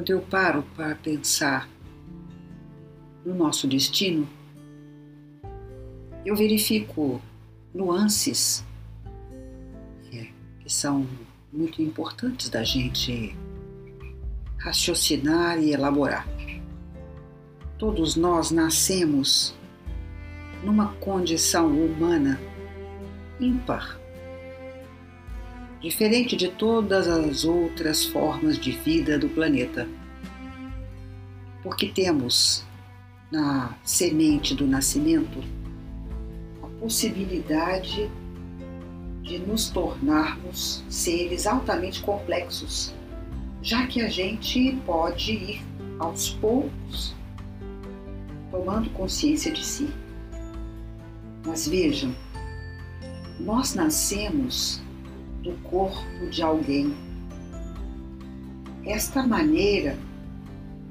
Quando eu paro para pensar no nosso destino, eu verifico nuances que são muito importantes da gente raciocinar e elaborar. Todos nós nascemos numa condição humana ímpar diferente de todas as outras formas de vida do planeta. Porque temos na semente do nascimento a possibilidade de nos tornarmos seres altamente complexos, já que a gente pode ir aos poucos tomando consciência de si. Mas vejam, nós nascemos do corpo de alguém. Esta maneira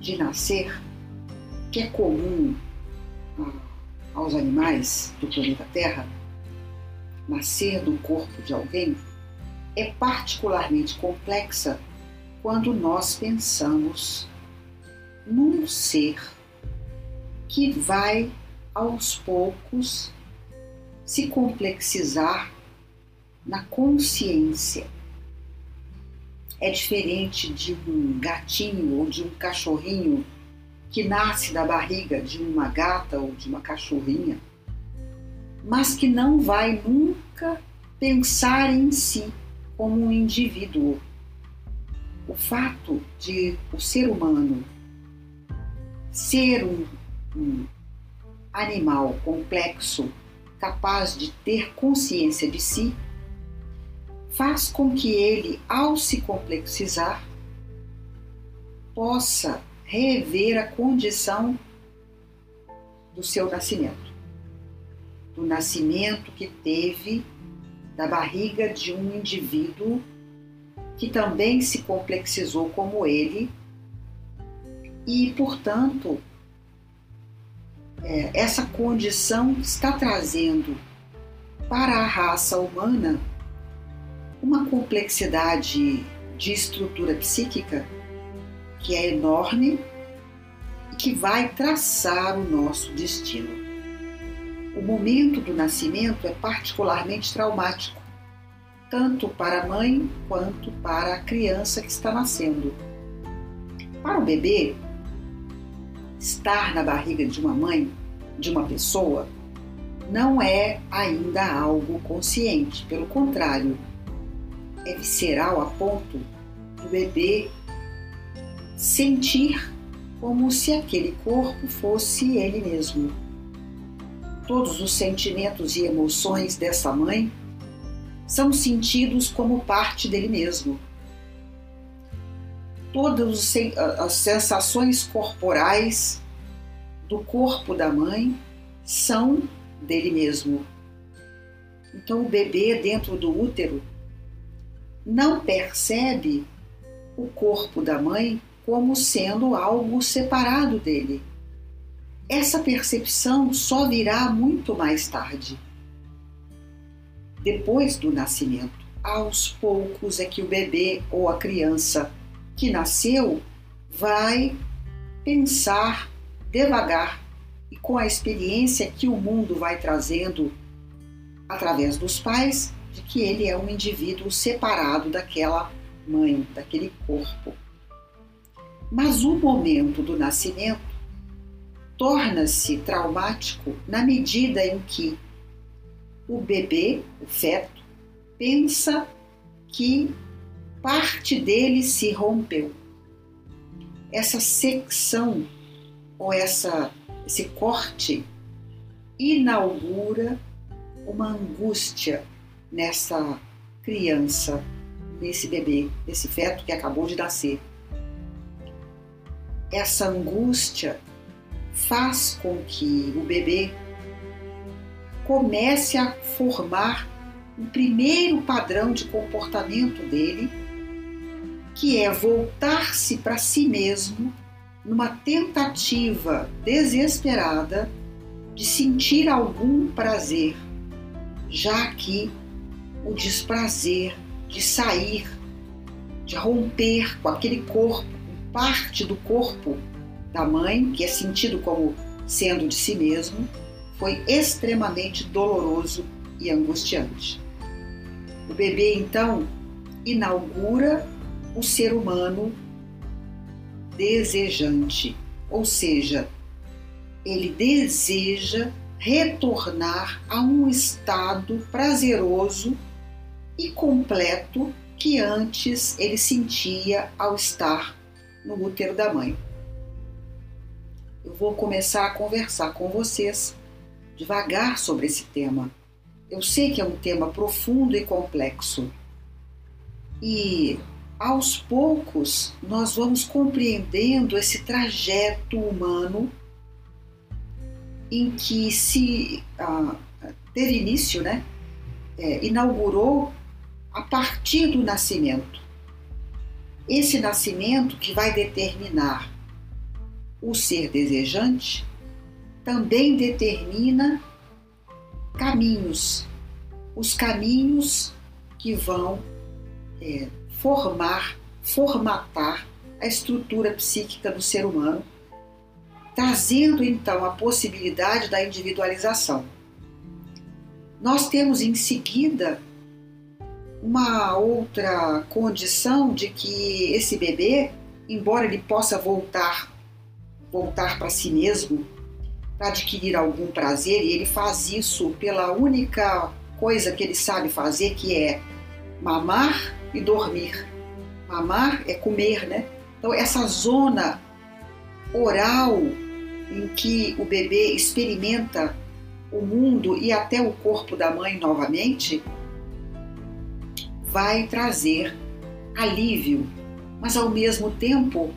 de nascer, que é comum aos animais do planeta Terra, nascer do corpo de alguém, é particularmente complexa quando nós pensamos num ser que vai aos poucos se complexizar na consciência. É diferente de um gatinho ou de um cachorrinho que nasce da barriga de uma gata ou de uma cachorrinha, mas que não vai nunca pensar em si como um indivíduo. O fato de o ser humano ser um, um animal complexo, capaz de ter consciência de si, faz com que ele, ao se complexizar, possa rever a condição do seu nascimento, do nascimento que teve da barriga de um indivíduo que também se complexizou como ele e, portanto, é, essa condição está trazendo para a raça humana uma complexidade de estrutura psíquica que é enorme e que vai traçar o nosso destino. O momento do nascimento é particularmente traumático, tanto para a mãe quanto para a criança que está nascendo. Para o bebê, estar na barriga de uma mãe, de uma pessoa, não é ainda algo consciente, pelo contrário, é visceral a ponto do bebê sentir como se aquele corpo fosse ele mesmo. Todos os sentimentos e emoções dessa mãe são sentidos como parte dele mesmo. Todas as sensações corporais do corpo da mãe são dele mesmo. Então, o bebê dentro do útero não percebe o corpo da mãe como sendo algo separado dele. Essa percepção só virá muito mais tarde. Depois do nascimento, aos poucos é que o bebê ou a criança que nasceu vai pensar devagar e com a experiência que o mundo vai trazendo através dos pais, de que ele é um indivíduo separado daquela mãe, daquele corpo. Mas o momento do nascimento torna-se traumático na medida em que o bebê, o feto, pensa que parte dele se rompeu. Essa secção ou essa, esse corte inaugura uma angústia nessa criança, nesse bebê, nesse feto que acabou de nascer. Essa angústia faz com que o bebê comece a formar um primeiro padrão de comportamento dele, que é voltar-se para si mesmo numa tentativa desesperada de sentir algum prazer, já que o desprazer de sair, de romper com aquele corpo parte do corpo da mãe, que é sentido como sendo de si mesmo, foi extremamente doloroso e angustiante. O bebê então inaugura o ser humano desejante, ou seja, ele deseja retornar a um estado prazeroso e completo que antes ele sentia ao estar no útero da mãe. Eu vou começar a conversar com vocês devagar sobre esse tema. Eu sei que é um tema profundo e complexo. E aos poucos nós vamos compreendendo esse trajeto humano em que se ah, teve início, né? É, inaugurou a partir do nascimento. Esse nascimento que vai determinar o ser desejante também determina caminhos, os caminhos que vão é, formar, formatar a estrutura psíquica do ser humano, trazendo então a possibilidade da individualização. Nós temos em seguida uma outra condição de que esse bebê, embora ele possa voltar voltar para si mesmo para adquirir algum prazer e ele faz isso pela única coisa que ele sabe fazer, que é mamar e dormir. Mamar é comer, né? Então essa zona oral em que o bebê experimenta o mundo e até o corpo da mãe novamente, vai trazer alívio, mas ao mesmo tempo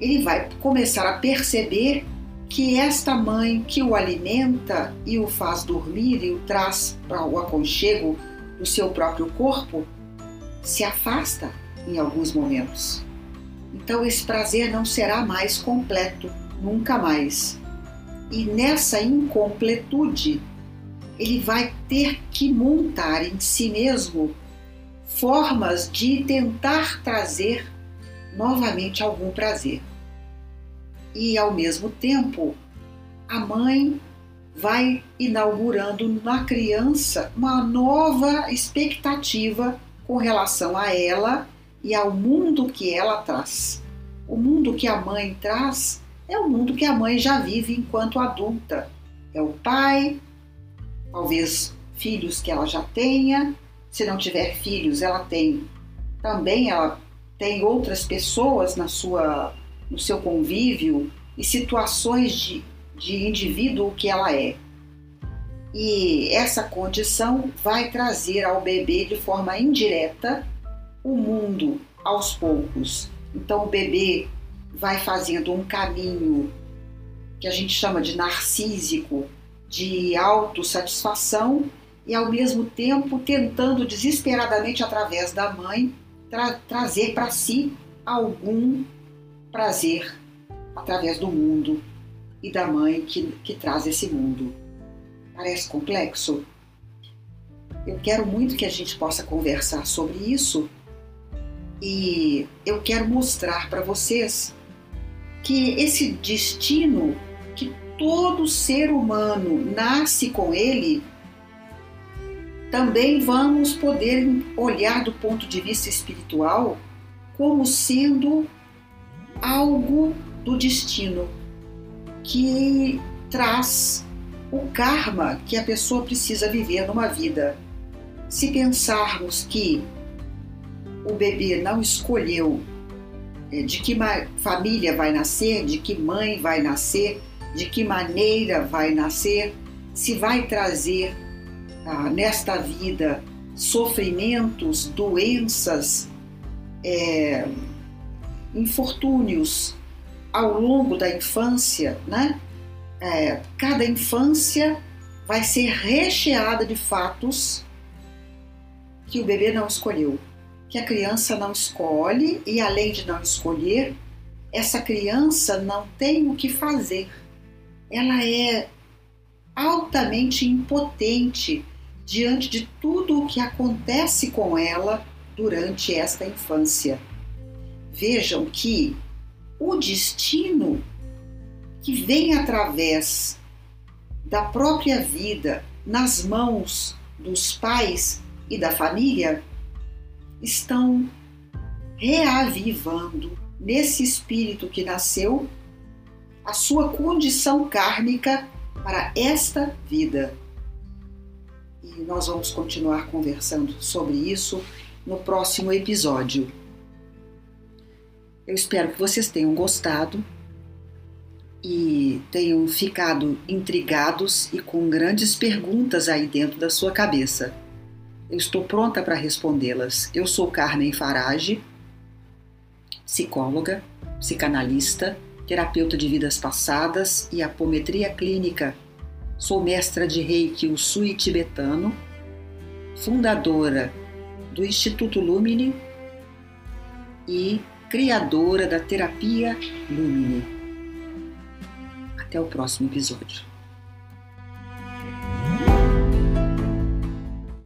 ele vai começar a perceber que esta mãe que o alimenta e o faz dormir e o traz para o aconchego do seu próprio corpo se afasta em alguns momentos. Então esse prazer não será mais completo, nunca mais. E nessa incompletude, ele vai ter que montar em si mesmo formas de tentar trazer novamente algum prazer. E ao mesmo tempo, a mãe vai inaugurando na criança uma nova expectativa com relação a ela e ao mundo que ela traz. O mundo que a mãe traz é o mundo que a mãe já vive enquanto adulta. É o pai, talvez filhos que ela já tenha. Se não tiver filhos, ela tem também ela tem outras pessoas na sua no seu convívio e situações de, de indivíduo que ela é. E essa condição vai trazer ao bebê de forma indireta o mundo aos poucos. Então o bebê vai fazendo um caminho que a gente chama de narcísico, de autossatisfação e ao mesmo tempo tentando desesperadamente através da mãe tra trazer para si algum prazer através do mundo e da mãe que, que traz esse mundo. Parece complexo? Eu quero muito que a gente possa conversar sobre isso e eu quero mostrar para vocês que esse destino que todo ser humano nasce com ele, também vamos poder olhar do ponto de vista espiritual como sendo algo do destino que traz o karma que a pessoa precisa viver numa vida. Se pensarmos que o bebê não escolheu é, de que família vai nascer, de que mãe vai nascer, de que maneira vai nascer, se vai trazer ah, nesta vida sofrimentos, doenças, é, infortúnios ao longo da infância, né? É, cada infância vai ser recheada de fatos que o bebê não escolheu, que a criança não escolhe e além de não escolher, essa criança não tem o que fazer. Ela é altamente impotente diante de tudo o que acontece com ela durante esta infância. Vejam que o destino que vem através da própria vida nas mãos dos pais e da família estão reavivando nesse espírito que nasceu a sua condição kármica para esta vida. E nós vamos continuar conversando sobre isso no próximo episódio. Eu espero que vocês tenham gostado e tenham ficado intrigados e com grandes perguntas aí dentro da sua cabeça. Eu estou pronta para respondê-las. Eu sou Carmen Farage, psicóloga, psicanalista, terapeuta de vidas passadas e apometria clínica. Sou mestra de Reiki Usui tibetano, fundadora do Instituto Lumine e criadora da terapia Lumine. Até o próximo episódio.